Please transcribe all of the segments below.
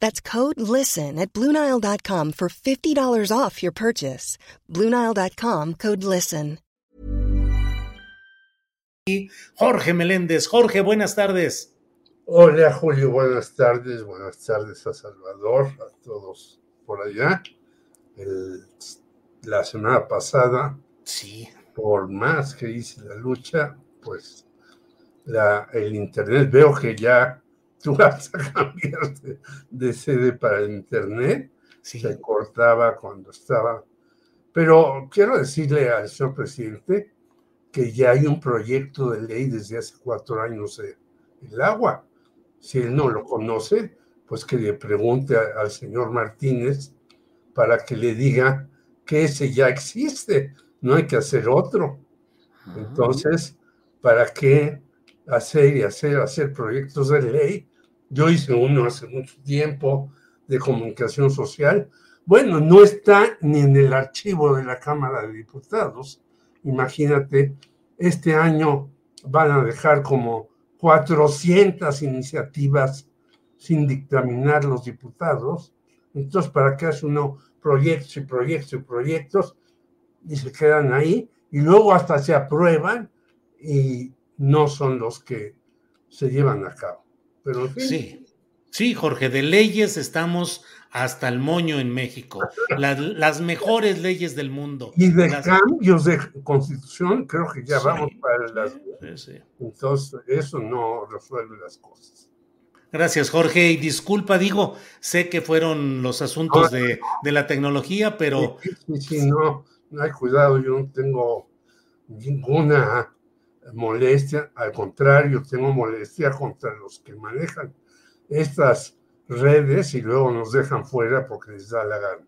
That's code LISTEN at Bluenile.com for $50 off your purchase. Bluenile.com code LISTEN. Jorge Meléndez. Jorge, buenas tardes. Hola Julio, buenas tardes. Buenas tardes a Salvador, a todos por allá. El, la semana pasada. Sí. Por más que hice la lucha, pues la, el Internet, veo que ya tú vas a cambiar de, de sede para Internet. Sí. Se cortaba cuando estaba. Pero quiero decirle al señor presidente que ya hay un proyecto de ley desde hace cuatro años el agua. Si él no lo conoce, pues que le pregunte a- al señor Martínez para que le diga que ese ya existe, no hay que hacer otro. Entonces, ¿para qué hacer y hacer, hacer proyectos de ley? Yo hice uno hace mucho tiempo de comunicación social. Bueno, no está ni en el archivo de la Cámara de Diputados. Imagínate, este año van a dejar como 400 iniciativas sin dictaminar los diputados. Entonces, ¿para qué hace uno proyectos y proyectos y proyectos? Y se quedan ahí y luego hasta se aprueban y no son los que se llevan a cabo. Pero en fin, Sí. Sí, Jorge, de leyes estamos hasta el moño en México. Las, las mejores leyes del mundo. y de Las- cambios de constitución, creo que ya Sí. vamos para las... Sí, sí. Entonces, eso no resuelve las cosas. Gracias, Jorge. Y disculpa, digo, sé que fueron los asuntos de, de la tecnología, pero sí, sí, no, no hay cuidado, yo no tengo ninguna molestia, al contrario, tengo molestia contra los que manejan estas redes y luego nos dejan fuera porque les da la gana.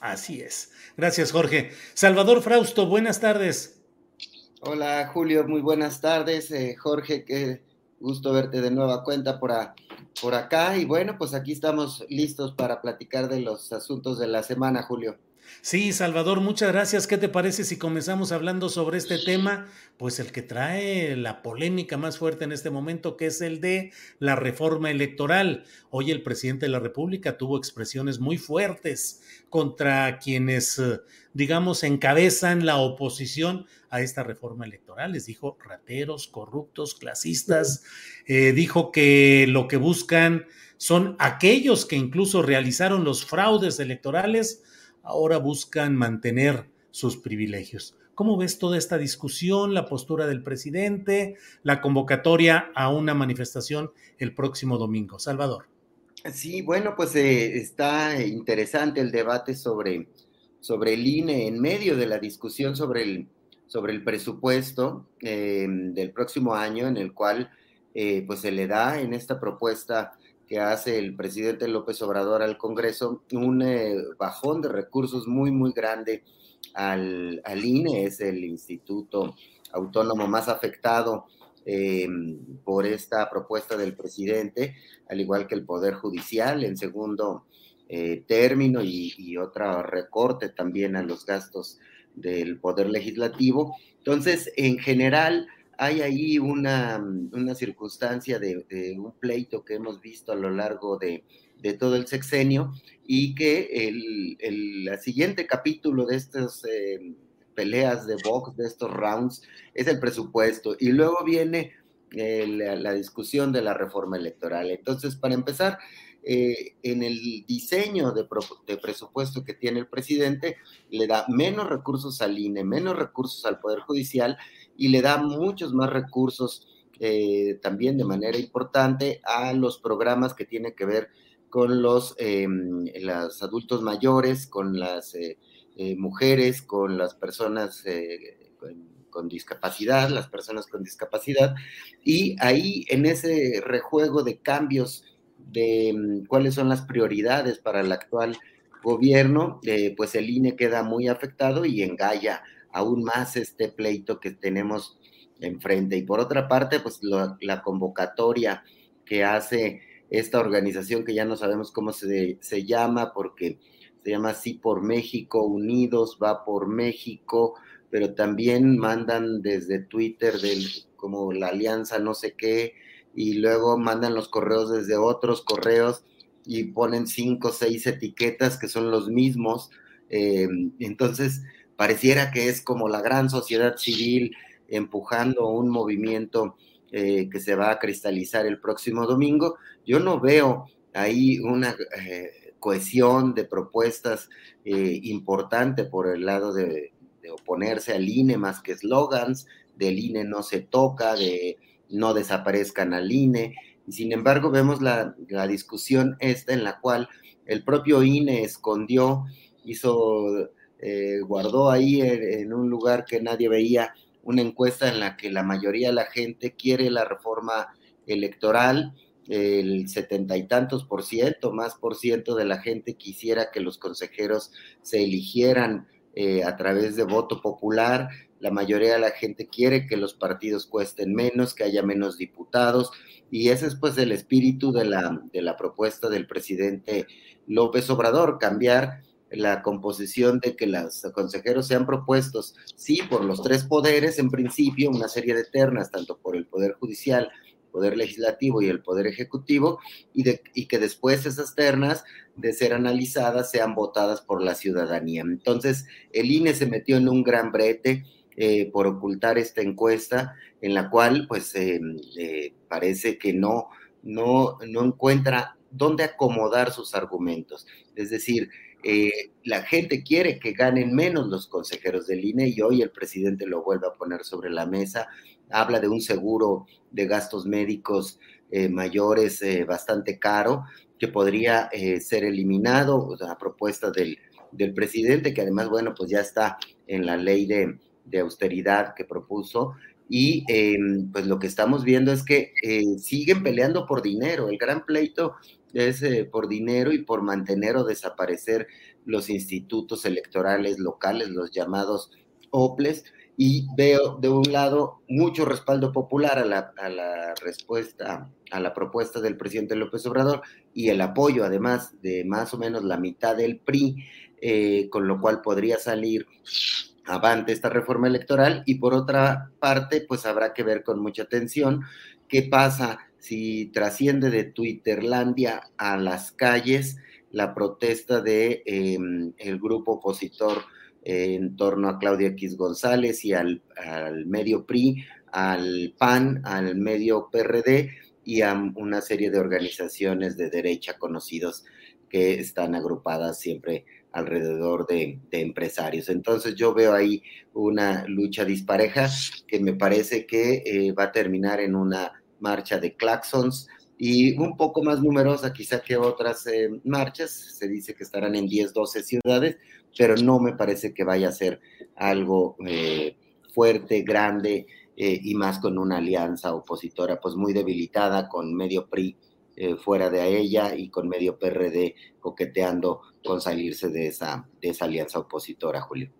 así es. Gracias, Jorge. Salvador Frausto, buenas tardes. Hola Julio, muy buenas tardes. Eh, Jorge, qué gusto verte de nueva cuenta por, a- por acá. Y bueno, pues aquí estamos listos para platicar de los asuntos de la semana, Julio. Sí, Salvador, muchas gracias. ¿Qué te parece si comenzamos hablando sobre este tema? Pues el que trae la polémica más fuerte en este momento, que es el de la reforma electoral. Hoy el presidente de la República tuvo expresiones muy fuertes contra quienes, eh, digamos, encabezan la oposición a esta reforma electoral. Les dijo rateros, corruptos, clasistas. Eh, dijo que lo que buscan son aquellos que incluso realizaron los fraudes electorales ahora buscan mantener sus privilegios. ¿Cómo ves toda esta discusión, la postura del presidente, la convocatoria a una manifestación el próximo domingo? Salvador. Sí, bueno, pues eh, está interesante el debate sobre, sobre el INE en medio de la discusión sobre el, sobre el presupuesto eh, del próximo año, en el cual eh, pues se le da en esta propuesta que hace el presidente López Obrador al Congreso un eh, bajón de recursos muy, muy grande al, al INE, es el instituto autónomo más afectado eh, por esta propuesta del presidente, al igual que el Poder Judicial en segundo eh, término y, y otro recorte también a los gastos del Poder Legislativo. Entonces, en general, hay ahí una, una circunstancia de, de, un pleito que hemos visto a lo largo de, de todo el sexenio y que el, el, siguiente capítulo de estas eh, peleas de box, de estos rounds, es el presupuesto. Y luego viene eh, la, discusión de la reforma electoral. Entonces, para empezar, eh, en el diseño de, presupuesto que tiene el presidente, le da menos recursos al INE, menos recursos al Poder Judicial y le da muchos más recursos eh, también de manera importante a los programas que tienen que ver con los, los adultos mayores, con las eh, mujeres, con las personas con discapacidad, las personas con discapacidad, y ahí en ese rejuego de cambios de mm, cuáles son las prioridades para el actual gobierno, eh, pues el INE queda muy afectado y engalla aún más este pleito que tenemos enfrente. Y por otra parte, pues la convocatoria que hace esta organización que ya no sabemos cómo se, se llama, porque se llama así por México, Unidos, va por México, pero también mandan desde Twitter del, como la alianza no sé qué, y luego mandan los correos desde otros correos y ponen cinco o seis etiquetas que son los mismos. Eh, entonces, pareciera que es como la gran sociedad civil empujando un movimiento eh, que se va a cristalizar el próximo domingo. Yo no veo ahí una eh, cohesión de propuestas importante por el lado de, oponerse al INE más que eslogans, del INE no se toca, de no desaparezcan al INE. Sin embargo, vemos la, discusión esta en la cual el propio INE escondió, hizo, eh, guardó ahí en, un lugar que nadie veía una encuesta en la que la mayoría de la gente quiere la reforma electoral, el setenta y tantos por ciento, más por ciento de la gente quisiera que los consejeros se eligieran eh, a través de voto popular, la mayoría de la gente quiere que los partidos cuesten menos, que haya menos diputados, y ese es pues el espíritu de la, de la propuesta del presidente López Obrador, cambiar la composición de que los consejeros sean propuestos, sí, por los tres poderes, en principio, una serie de ternas, tanto por el Poder Judicial, Poder Legislativo y el Poder Ejecutivo, y, que después esas ternas, de ser analizadas, sean votadas por la ciudadanía. Entonces, el INE se metió en un gran brete, eh, por ocultar esta encuesta en la cual pues eh, parece que no, no, no encuentra dónde acomodar sus argumentos. Es decir, la gente quiere que ganen menos los consejeros del INE y hoy el presidente lo vuelve a poner sobre la mesa. Habla de un seguro de gastos médicos mayores bastante caro que podría ser eliminado a propuesta del, presidente, que además, bueno, pues ya está en la ley de, austeridad que propuso y pues lo que estamos viendo es que eh, siguen peleando por dinero. El gran pleito es eh, por dinero y por mantener o desaparecer los institutos electorales locales, los llamados OPLES. Y veo de un lado mucho respaldo popular a la, a la respuesta, a la propuesta del presidente López Obrador y el apoyo además de más o menos la mitad del PRI, eh, con lo cual podría salir avante esta reforma electoral y por otra parte, pues habrá que ver con mucha atención qué pasa si trasciende de Twitterlandia a las calles la protesta de em, el grupo opositor en torno a Claudia X González y al, al medio PRI, al PAN, al medio PRD y a una serie de organizaciones de derecha conocidos que están agrupadas siempre alrededor de, empresarios. Entonces yo veo ahí una lucha dispareja que me parece que eh, va a terminar en una marcha de claxons y un poco más numerosa quizá que otras eh, marchas. Se dice que estarán en 10, 12 ciudades, pero no me parece que vaya a ser algo eh, fuerte, grande y más con una alianza opositora pues muy debilitada con medio PRI eh, fuera de ella y con medio PRD coqueteando con salirse de esa, de esa alianza opositora, Julio.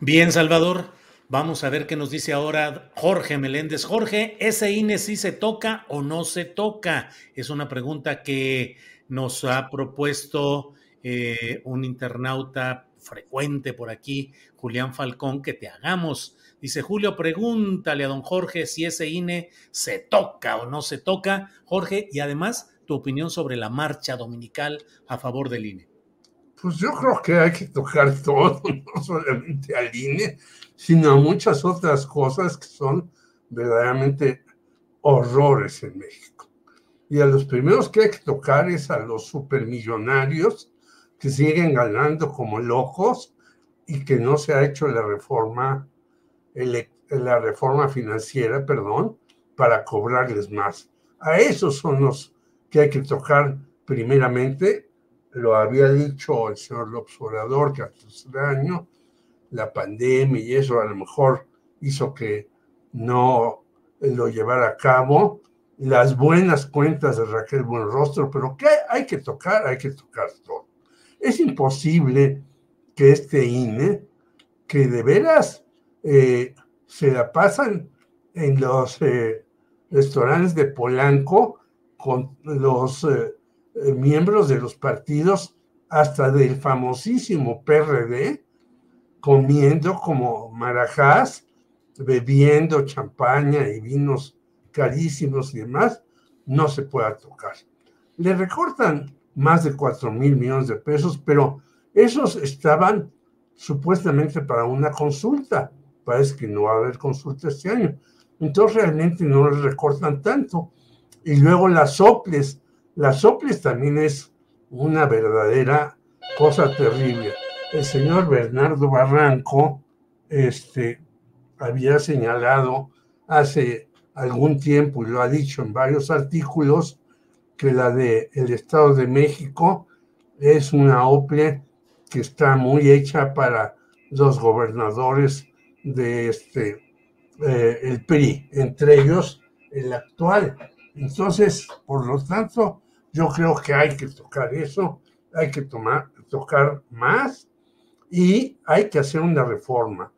Bien, Salvador. Vamos a ver qué nos dice ahora Jorge Meléndez. Jorge, ¿ese INE sí se toca o no se toca? Es una pregunta que nos ha propuesto eh, un internauta frecuente por aquí, Julián Falcón, que te hagamos. Dice Julio, pregúntale a don Jorge si ese INE se toca o no se toca. Jorge, y además tu opinión sobre la marcha dominical a favor del INE. Pues yo creo que hay que tocar todo, no solamente al INE, sino a muchas otras cosas que son verdaderamente horrores en México. Y a los primeros que hay que tocar es a los supermillonarios que siguen ganando como locos y que no se ha hecho la reforma, la reforma financiera, perdón, para cobrarles más. A esos son los que hay que tocar primeramente. Lo había dicho el señor López Obrador, que hace un año la pandemia y eso a lo mejor hizo que no lo llevara a cabo. Las buenas cuentas de Raquel Buenrostro, pero que hay que tocar, hay que tocar todo. Es imposible que este INE, que de veras eh, se la pasan en los eh, restaurantes de Polanco con los eh, miembros de los partidos, hasta del famosísimo PRD, comiendo como marajás, bebiendo champaña y vinos carísimos y demás, no se pueda tocar. Le recortan más de 4 mil millones de pesos, pero esos estaban supuestamente para una consulta. Parece que no va a haber consulta este año. Entonces realmente no le recortan tanto. Y luego las soples. Las soples también es una verdadera cosa terrible. El señor Bernardo Barranco este, había señalado hace algún tiempo y lo ha dicho en varios artículos que la de el Estado de México es una OPLE que está muy hecha para los gobernadores de este eh, el PRI, entre ellos el actual. Entonces, por lo tanto, yo creo que hay que tocar eso, hay que tomar, tocar más y hay que hacer una reforma.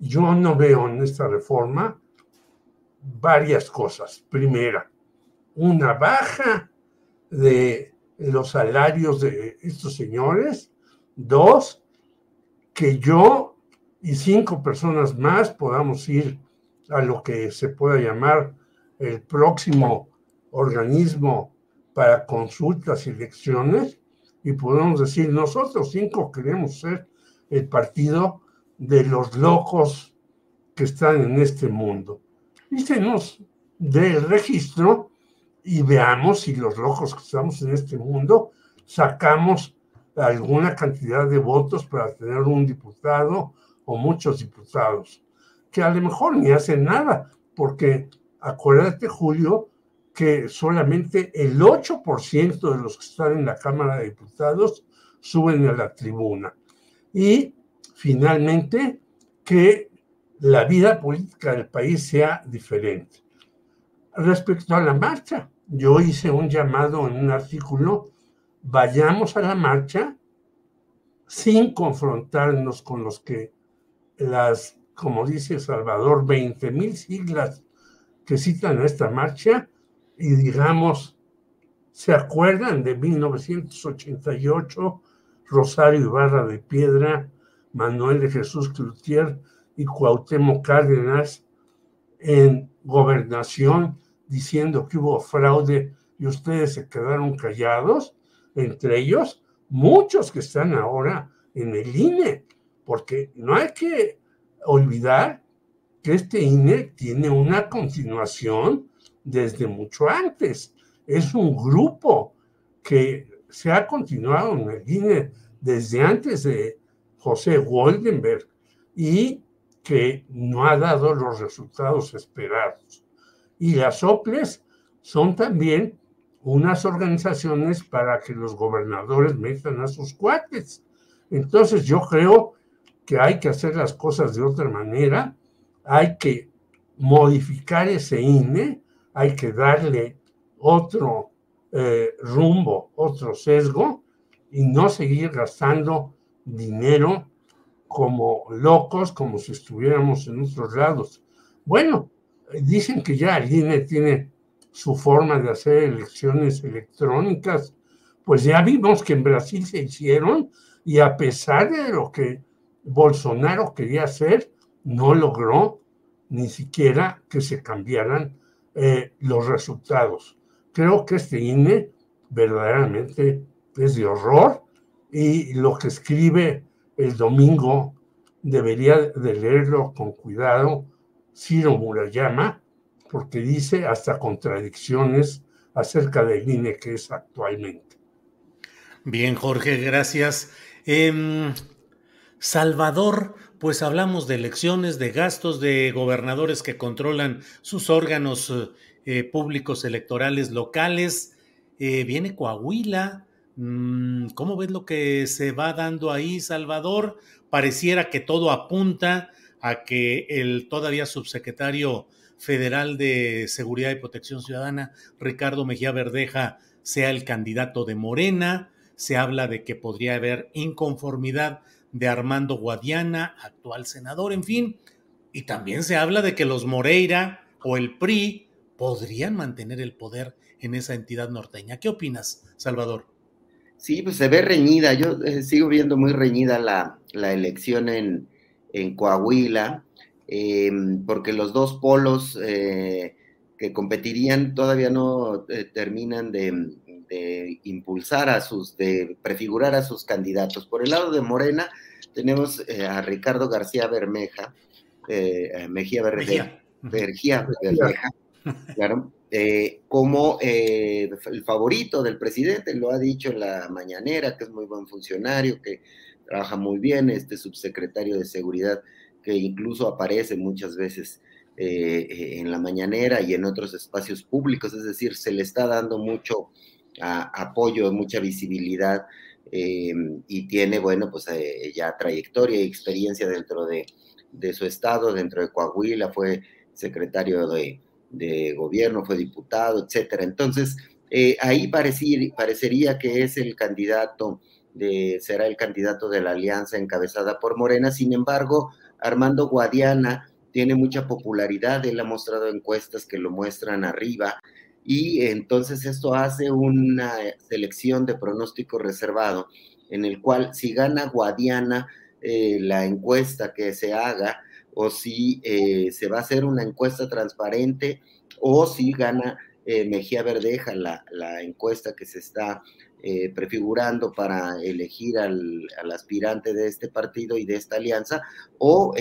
Yo no veo en esta reforma varias cosas. Primera, una baja de los salarios de estos señores. Dos, que yo y cinco personas más podamos ir a lo que se pueda llamar el próximo organismo para consultas y elecciones y podemos decir, nosotros cinco queremos ser el partido de los locos que están en este mundo. Y se nos dé el registro y veamos si los locos que estamos en este mundo sacamos alguna cantidad de votos para tener un diputado o muchos diputados, que a lo mejor ni hacen nada, porque acuérdate, Julio, que solamente el 8% de los que están en la Cámara de Diputados suben a la tribuna. Y finalmente, que la vida política del país sea diferente. Respecto a la marcha, yo hice un llamado en un artículo, vayamos a la marcha sin confrontarnos con los que las, como dice Salvador, 20 mil siglas que citan esta marcha y digamos, ¿se acuerdan de 1988? Rosario Ibarra de Piedra, Manuel de Jesús Cloutier y Cuauhtémoc Cárdenas en gobernación diciendo que hubo fraude y ustedes se quedaron callados, entre ellos muchos que están ahora en el INE, porque no hay que olvidar que este INE tiene una continuación desde mucho antes. Es un grupo que se ha continuado en el INE desde antes de José Goldenberg y que no ha dado los resultados esperados. Y las OPLES son también unas organizaciones para que los gobernadores metan a sus cuates. Entonces yo creo que hay que hacer las cosas de otra manera, hay que modificar ese INE, hay que darle otro eh, rumbo, otro sesgo y no seguir gastando dinero como locos, como si estuviéramos en otros lados. Bueno, dicen que ya el INE tiene su forma de hacer elecciones electrónicas, pues ya vimos que en Brasil se hicieron y a pesar de lo que Bolsonaro quería hacer, no logró ni siquiera que se cambiaran eh, los resultados. Creo que este INE verdaderamente es de horror y lo que escribe el domingo debería de leerlo con cuidado Ciro Murayama, porque dice hasta contradicciones acerca del INE que es actualmente. Bien, Jorge, gracias. Em, Salvador, pues hablamos de elecciones, de gastos, de gobernadores que controlan sus órganos eh, públicos electorales locales. Eh, viene Coahuila. Mm, ¿Cómo ves lo que se va dando ahí, Salvador? Pareciera que todo apunta a que el todavía subsecretario federal de Seguridad y Protección Ciudadana, Ricardo Mejía Verdeja, sea el candidato de Morena. Se habla de que podría haber inconformidad de Armando Guadiana, actual senador, en fin. Y también se habla de que los Moreira o el PRI podrían mantener el poder en esa entidad norteña. ¿Qué opinas, Salvador? Sí, pues se ve reñida. Yo eh, sigo viendo muy reñida la, elección en, Coahuila, em, porque los dos polos eh, que competirían todavía no eh, terminan de, de impulsar a sus, de prefigurar a sus candidatos. Por el lado de Morena tenemos eh, a Ricardo García Bermeja, eh, eh, Mejía Bermeja, Bermeja, claro, como el favorito del presidente, lo ha dicho en la mañanera, que es muy buen funcionario, que trabaja muy bien, este subsecretario de Seguridad, que incluso aparece muchas veces en la mañanera y en otros espacios públicos, es decir, se le está dando mucho apoyo, mucha visibilidad eh, y tiene, bueno, pues eh, ya trayectoria y experiencia dentro de, su estado, dentro de Coahuila, fue secretario de, gobierno, fue diputado, etcétera. Entonces, eh, ahí parecería que es el candidato, de, será el candidato de la alianza encabezada por Morena. Sin embargo, Armando Guadiana tiene mucha popularidad, él ha mostrado encuestas que lo muestran arriba y entonces esto hace una selección de pronóstico reservado en el cual si gana Guadiana eh, la encuesta que se haga o si eh, se va a hacer una encuesta transparente o si gana eh, Mejía Verdeja la, encuesta que se está prefigurando para elegir al, aspirante de este partido y de esta alianza, o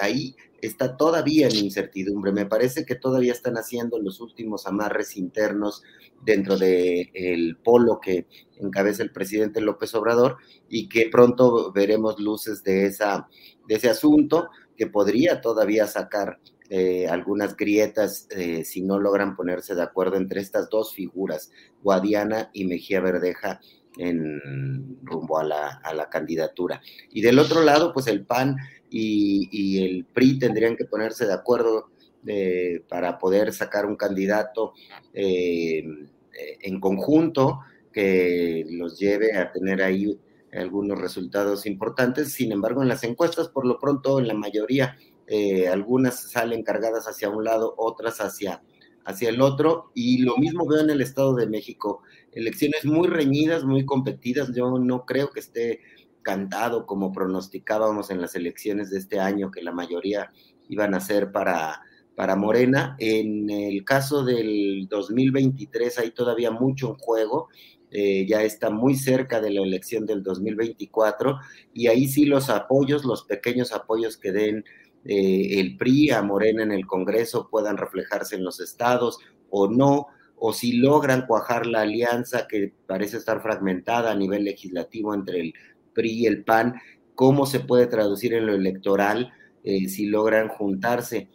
ahí está todavía en incertidumbre. Me parece que todavía están haciendo los últimos amarres internos dentro del el polo que encabeza el presidente López Obrador y que pronto veremos luces de ese asunto que podría todavía sacar eh, algunas grietas eh, si no logran ponerse de acuerdo entre estas dos figuras, Guadiana y Mejía Verdeja, en rumbo a la, a la candidatura. Y del otro lado, pues el PAN y, el PRI tendrían que ponerse de acuerdo eh, para poder sacar un candidato en conjunto que los lleve a tener ahí algunos resultados importantes. Sin embargo, en las encuestas, por lo pronto, en la mayoría, eh, algunas salen cargadas hacia un lado, otras hacia, hacia el otro. Y lo mismo veo en el Estado de México. Elecciones muy reñidas, muy competidas. Yo no creo que esté cantado como pronosticábamos en las elecciones de este año, que la mayoría iban a ser para, para Morena. En el caso del 2023 hay todavía mucho en juego. Eh, ya está muy cerca de la elección del 2024 y ahí sí los apoyos, los pequeños apoyos que den eh, el PRI a Morena en el Congreso puedan reflejarse en los estados o no, o si logran cuajar la alianza que parece estar fragmentada a nivel legislativo entre el PRI y el PAN, cómo se puede traducir en lo electoral eh, si logran juntarse,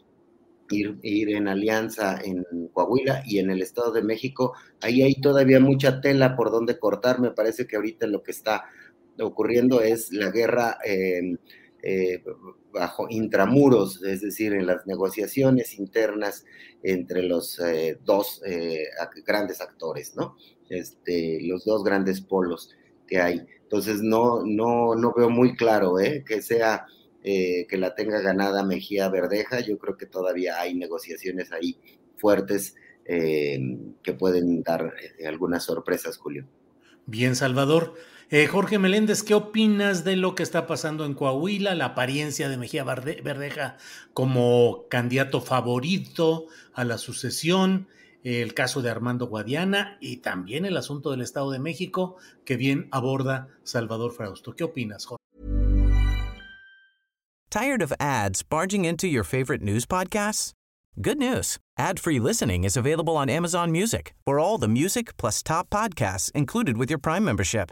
ir, ir en alianza en Coahuila y en el Estado de México. Ahí hay todavía mucha tela por donde cortar. Me parece que ahorita lo que está ocurriendo es la guerra em, eh, bajo intramuros, es decir, en las negociaciones internas entre los eh, dos grandes actores, ¿no? Este, los dos grandes polos que hay. Entonces no, no, no veo muy claro ¿eh? que sea eh, que la tenga ganada Mejía Verdeja. Yo creo que todavía hay negociaciones ahí fuertes eh, que pueden dar algunas sorpresas, Julio. Bien, Salvador. Jorge Meléndez, ¿qué opinas de lo que está pasando en Coahuila? La apariencia de Mejía Verdeja como candidato favorito a la sucesión, el caso de Armando Guadiana y también el asunto del Estado de México que bien aborda Salvador Frausto. ¿Qué opinas, Jorge? Tired of ads barging into your favorite news podcasts? Good news. Ad-free listening is available on Amazon Music for all the music plus top podcasts included with your Prime membership.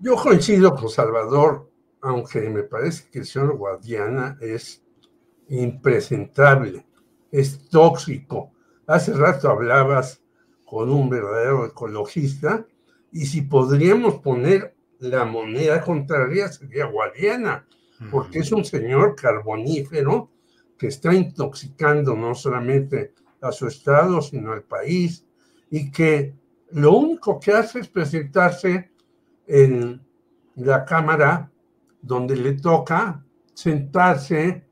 Yo coincido con Salvador, aunque me parece que el señor Guadiana es impresentable, es tóxico. Hace rato hablabas con un verdadero ecologista y si podríamos poner la moneda contraria sería Guadiana, porque es un señor carbonífero que está intoxicando no solamente a su estado, sino al país, y que lo único que hace es presentarse en la cámara donde le toca sentarse,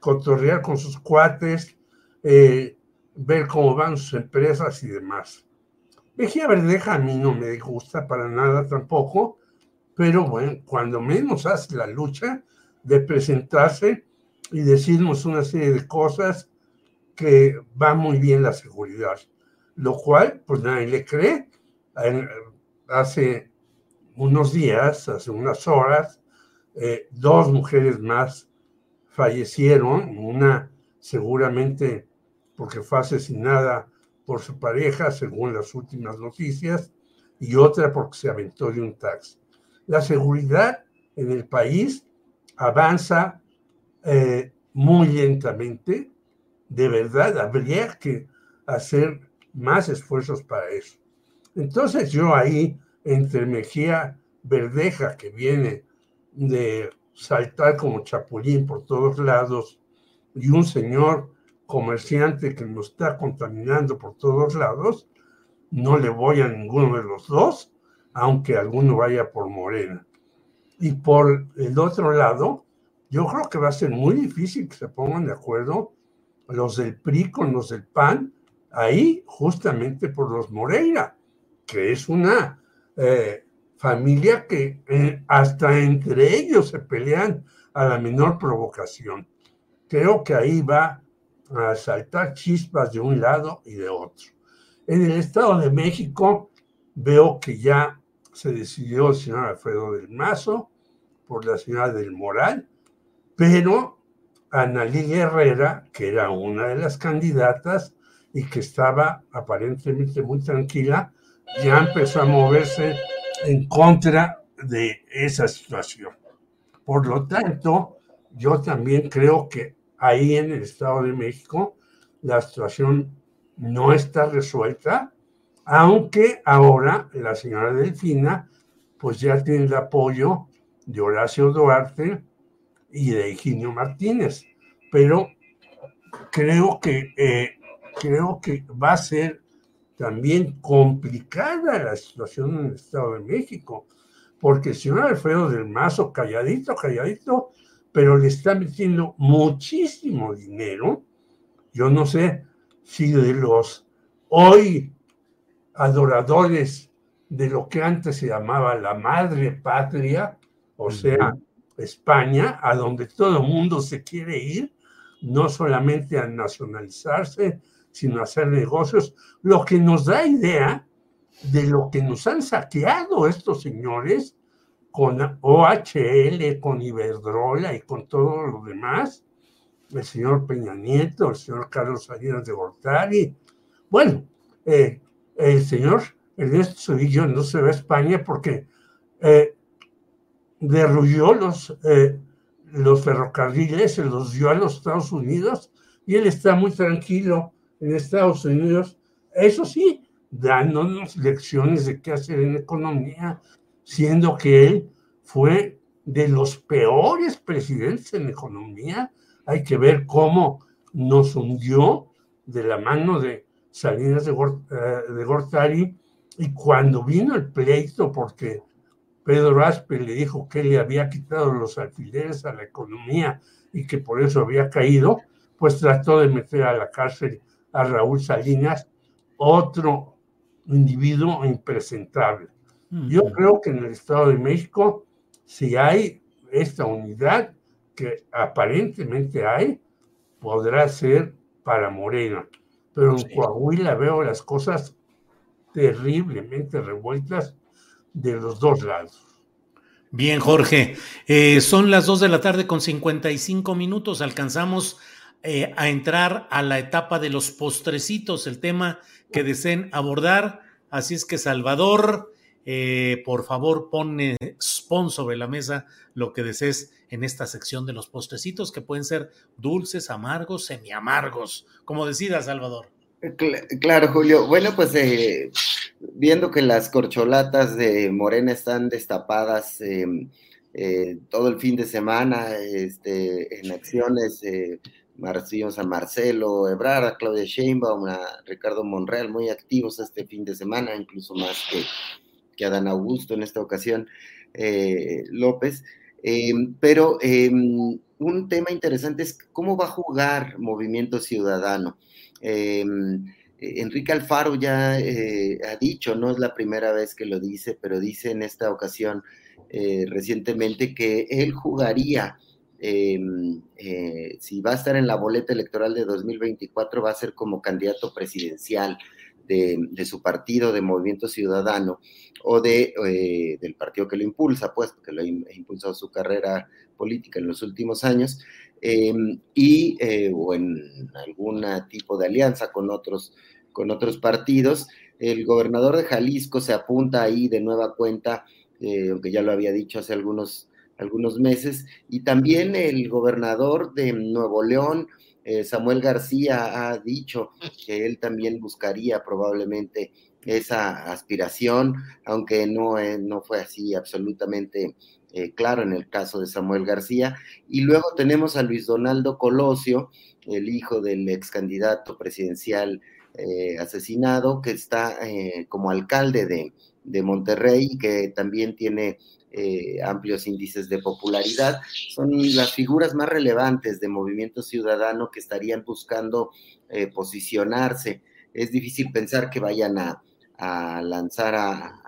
cotorrear con sus cuates, eh, ver cómo van sus empresas y demás. Mejía Verdeja a mí no me gusta para nada tampoco, pero bueno, cuando menos hace la lucha de presentarse y decirnos una serie de cosas que va muy bien la seguridad, lo cual pues nadie le cree. Hace unos días, hace unas horas, eh, dos mujeres más fallecieron, una seguramente porque fue asesinada por su pareja, según las últimas noticias, y otra porque se aventó de un taxi. La seguridad en el país avanza eh, muy lentamente. De verdad, habría que hacer más esfuerzos para eso. Entonces yo ahí, entre Mejía Verdeja, que viene de saltar como chapulín por todos lados, y un señor comerciante que nos está contaminando por todos lados, no le voy a ninguno de los dos, aunque alguno vaya por Morena. Y por el otro lado, yo creo que va a ser muy difícil que se pongan de acuerdo los del PRI con los del PAN, ahí justamente por los Moreira, que es una eh, familia que eh, hasta entre ellos se pelean a la menor provocación. Creo que ahí va a saltar chispas de un lado y de otro. En el Estado de México veo que ya se decidió el señor Alfredo del Mazo por la señora del Moral, pero Analí Herrera, que era una de las candidatas y que estaba aparentemente muy tranquila, ya empezó a moverse en contra de esa situación. Por lo tanto, yo también creo que ahí en el Estado de México la situación no está resuelta, aunque ahora la señora Delfina pues ya tiene el apoyo de Horacio Duarte y de Eugenio Martínez, pero creo que, eh, creo que va a ser también complicada la situación en el Estado de México, porque el señor Alfredo del Mazo, calladito, calladito, pero le está metiendo muchísimo dinero. Yo no sé si de los hoy adoradores de lo que antes se llamaba la madre patria, o sea, España, a donde todo el mundo se quiere ir, no solamente a nacionalizarse, sino hacer negocios, lo que nos da idea de lo que nos han saqueado estos señores con OHL, con Iberdrola y con todo lo demás, el señor Peña Nieto, el señor Carlos Salinas de Gortari. Bueno, eh, el señor Ernesto Cedillo no se va a España porque eh, los, eh, los ferrocarriles, se los dio a los Estados Unidos y él está muy tranquilo en Estados Unidos. Eso sí, dándonos lecciones de qué hacer en economía, siendo que él fue de los peores presidentes en economía hay que ver cómo nos hundió de la mano de Salinas de, eh, Gortari y cuando vino el pleito porque Pedro Aspe le dijo que le había quitado los alfileres a la economía y que por eso había caído, pues trató de meter a la cárcel a Raúl Salinas, otro individuo impresentable. Yo creo que en el Estado de México, si hay esta unidad que aparentemente hay, podrá ser para Morena. Pero en Coahuila veo las cosas terriblemente revueltas de los dos lados. Bien, Jorge. Eh, son las dos de la tarde con 55 minutos. Alcanzamos eh, a entrar a la etapa de los postrecitos, el tema que deseen abordar. Así es que, Salvador, eh, por favor, pone, pon sobre la mesa lo que desees en esta sección de los postrecitos, que pueden ser dulces, amargos, semiamargos, como decida, Salvador. Claro, Julio. Bueno, pues eh, viendo que las corcholatas de Morena están destapadas eh, todo el fin de semana este, en acciones, eh, a Marcelo Ebrard, Claudia Sheinbaum, a Ricardo Monreal, muy activos este fin de semana, incluso más que, que Adán Augusto en esta ocasión, eh, López. Em, pero em, un tema interesante es cómo va a jugar Movimiento Ciudadano. Em, Enrique Alfaro ya eh, ha dicho, no es la primera vez que lo dice, pero dice en esta ocasión eh, recientemente que él jugaría, em, eh, si va a estar en la boleta electoral de 2024, va a ser como candidato presidencial de, su partido, de Movimiento Ciudadano, o de, del partido que lo impulsa, pues, que lo ha impulsado su carrera política en los últimos años, Em, y eh, o en algún tipo de alianza con otros, con otros partidos. El gobernador de Jalisco se apunta ahí de nueva cuenta, eh, aunque ya lo había dicho hace algunos, algunos meses, y también el gobernador de Nuevo León, eh, Samuel García, ha dicho que él también buscaría probablemente esa aspiración, aunque no, no fue así absolutamente eh, claro en el caso de Samuel García. Y luego tenemos a Luis Donaldo Colosio, el hijo del ex candidato presidencial eh, asesinado, que está eh, como alcalde de, de, Monterrey, que también tiene amplios índices de popularidad. Son las figuras más relevantes de Movimiento Ciudadano que estarían buscando posicionarse. Es difícil pensar que vayan a, a lanzar a,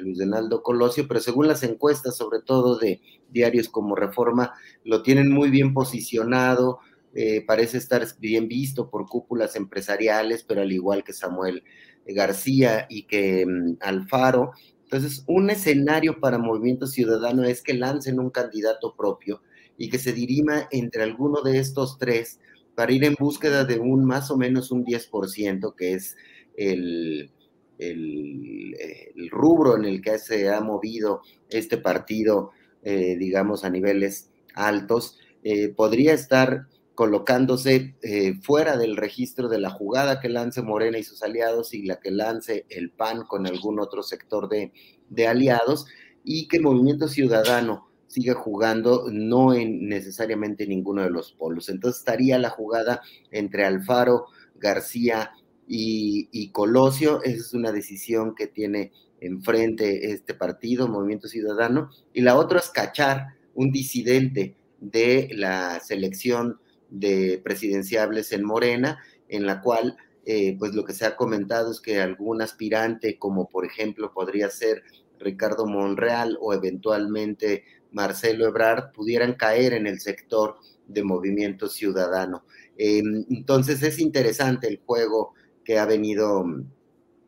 Luis Donaldo Colosio, pero según las encuestas, sobre todo de diarios como Reforma, lo tienen muy bien posicionado, eh, parece estar bien visto por cúpulas empresariales, pero al igual que Samuel García y que mm, Alfaro. Entonces, un escenario para Movimiento Ciudadano es que lancen un candidato propio y que se dirima entre alguno de estos tres para ir en búsqueda de un más o menos un 10%, que es el, el, rubro en el que se ha movido este partido, eh, digamos, a niveles altos, eh, podría estar colocándose eh, fuera del registro de la jugada que lance Morena y sus aliados y la que lance el PAN con algún otro sector de, de aliados y que Movimiento Ciudadano siga jugando no en necesariamente ninguno de los polos. Entonces estaría la jugada entre Alfaro, García y, Colosio, esa es una decisión que tiene enfrente este partido, Movimiento Ciudadano, y la otra es cachar un disidente de la selección de presidenciables en Morena, en la cual, eh, pues lo que se ha comentado es que algún aspirante, como por ejemplo podría ser Ricardo Monreal o eventualmente Marcelo Ebrard, pudieran caer en el sector de Movimiento Ciudadano. Em, entonces es interesante el juego que ha venido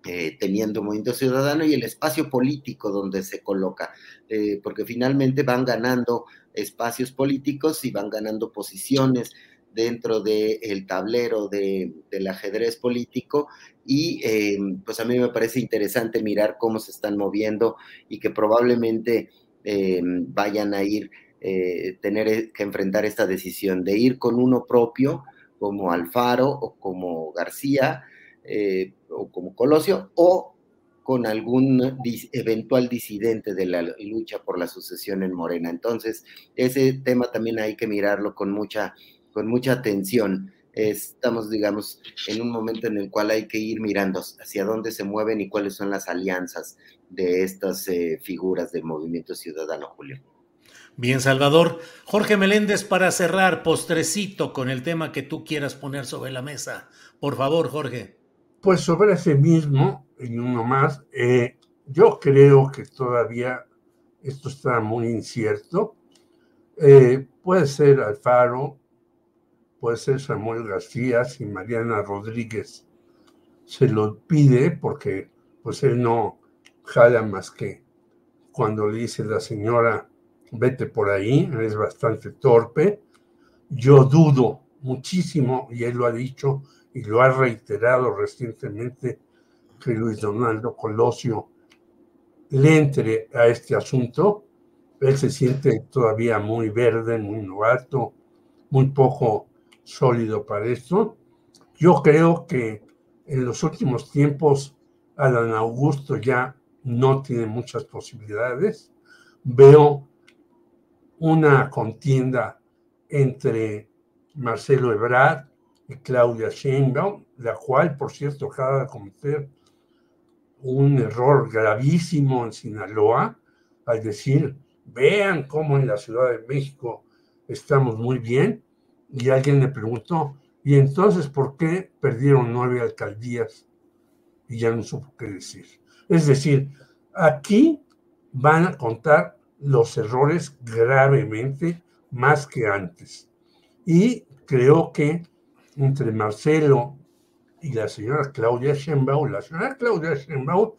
eh, teniendo Movimiento Ciudadano y el espacio político donde se coloca, eh, porque finalmente van ganando espacios políticos y van ganando posiciones dentro del tablero del ajedrez político y eh, pues a mí me parece interesante mirar cómo se están moviendo y que probablemente vayan a ir, tener que enfrentar esta decisión de ir con uno propio como Alfaro o como García, eh, o como Colosio, o con algún eventual disidente de la lucha por la sucesión en Morena. Entonces, ese tema también hay que mirarlo con mucha, con mucha atención. Estamos, digamos, en un momento en el cual hay que ir mirando hacia dónde se mueven y cuáles son las alianzas de estas eh, figuras del movimiento ciudadano, Julio. Bien, Salvador. Jorge Meléndez, para cerrar, postrecito con el tema que tú quieras poner sobre la mesa. Por favor, Jorge. Pues sobre ese mismo, y uno más, eh, yo creo que todavía esto está muy incierto. Eh, puede ser Alfaro, puede ser Samuel García, y Mariana Rodríguez se lo pide, porque pues él no jala más que cuando le dice la señora vete por ahí, es bastante torpe. Yo dudo muchísimo, y él lo ha dicho y lo ha reiterado recientemente, que Luis Donaldo Colosio le entre a este asunto. Él se siente todavía muy verde, muy novato, muy poco sólido para esto. Yo creo que en los últimos tiempos Alan Augusto ya no tiene muchas posibilidades. Veo una contienda entre Marcelo Ebrard Claudia Sheinbaum, la cual, por cierto, acaba de cometer un error gravísimo en Sinaloa al decir, vean cómo en la Ciudad de México estamos muy bien. Y alguien le preguntó, ¿y entonces por qué perdieron nueve alcaldías? Y ya no supo qué decir. Es decir, aquí van a contar los errores gravemente más que antes. Y creo que entre Marcelo y la señora Claudia Sheinbaum, la señora Claudia Sheinbaum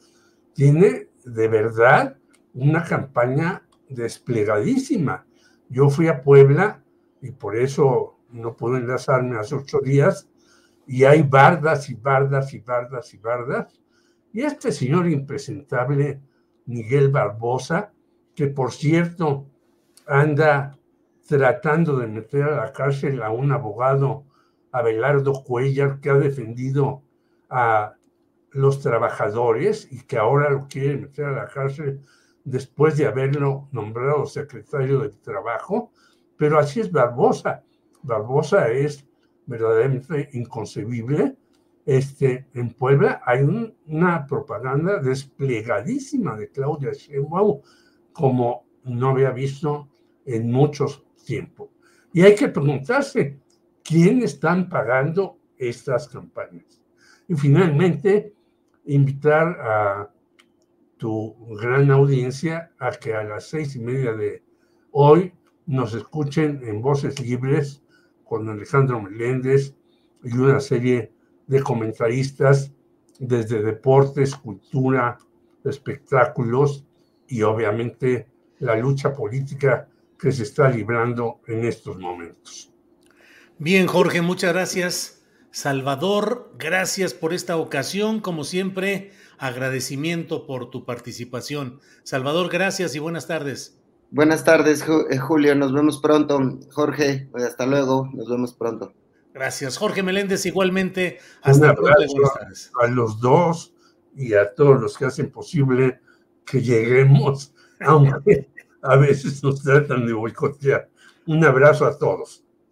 tiene de verdad una campaña desplegadísima. Yo fui a Puebla y por eso no pude enlazarme hace ocho días y hay bardas y bardas y bardas y bardas. Y este señor impresentable, Miguel Barbosa, que por cierto anda tratando de meter a la cárcel a un abogado, Abelardo Cuellar, que ha defendido a los trabajadores y que ahora lo quiere meter a la cárcel después de haberlo nombrado secretario del Trabajo. Pero así es Barbosa. Barbosa es verdaderamente inconcebible. Este, en Puebla hay una propaganda desplegadísima de Claudia Sheinbaum como no había visto en muchos tiempos. Y hay que preguntarse, ¿quién están pagando estas campañas? Y finalmente, invitar a tu gran audiencia a que a las seis y media de hoy nos escuchen en Voces Libres con Alejandro Meléndez y una serie de comentaristas desde deportes, cultura, espectáculos y obviamente la lucha política que se está librando en estos momentos. Bien, Jorge, muchas gracias. Salvador, gracias por esta ocasión. Como siempre, agradecimiento por tu participación. Salvador, gracias y buenas tardes. Buenas tardes, eh, Julio. Nos vemos pronto. Jorge, hasta luego. Nos vemos pronto. Gracias. Jorge Meléndez, igualmente. Hasta pronto. A los dos y a todos los que hacen posible que lleguemos, aunque a veces nos tratan de boicotear. Un abrazo a todos.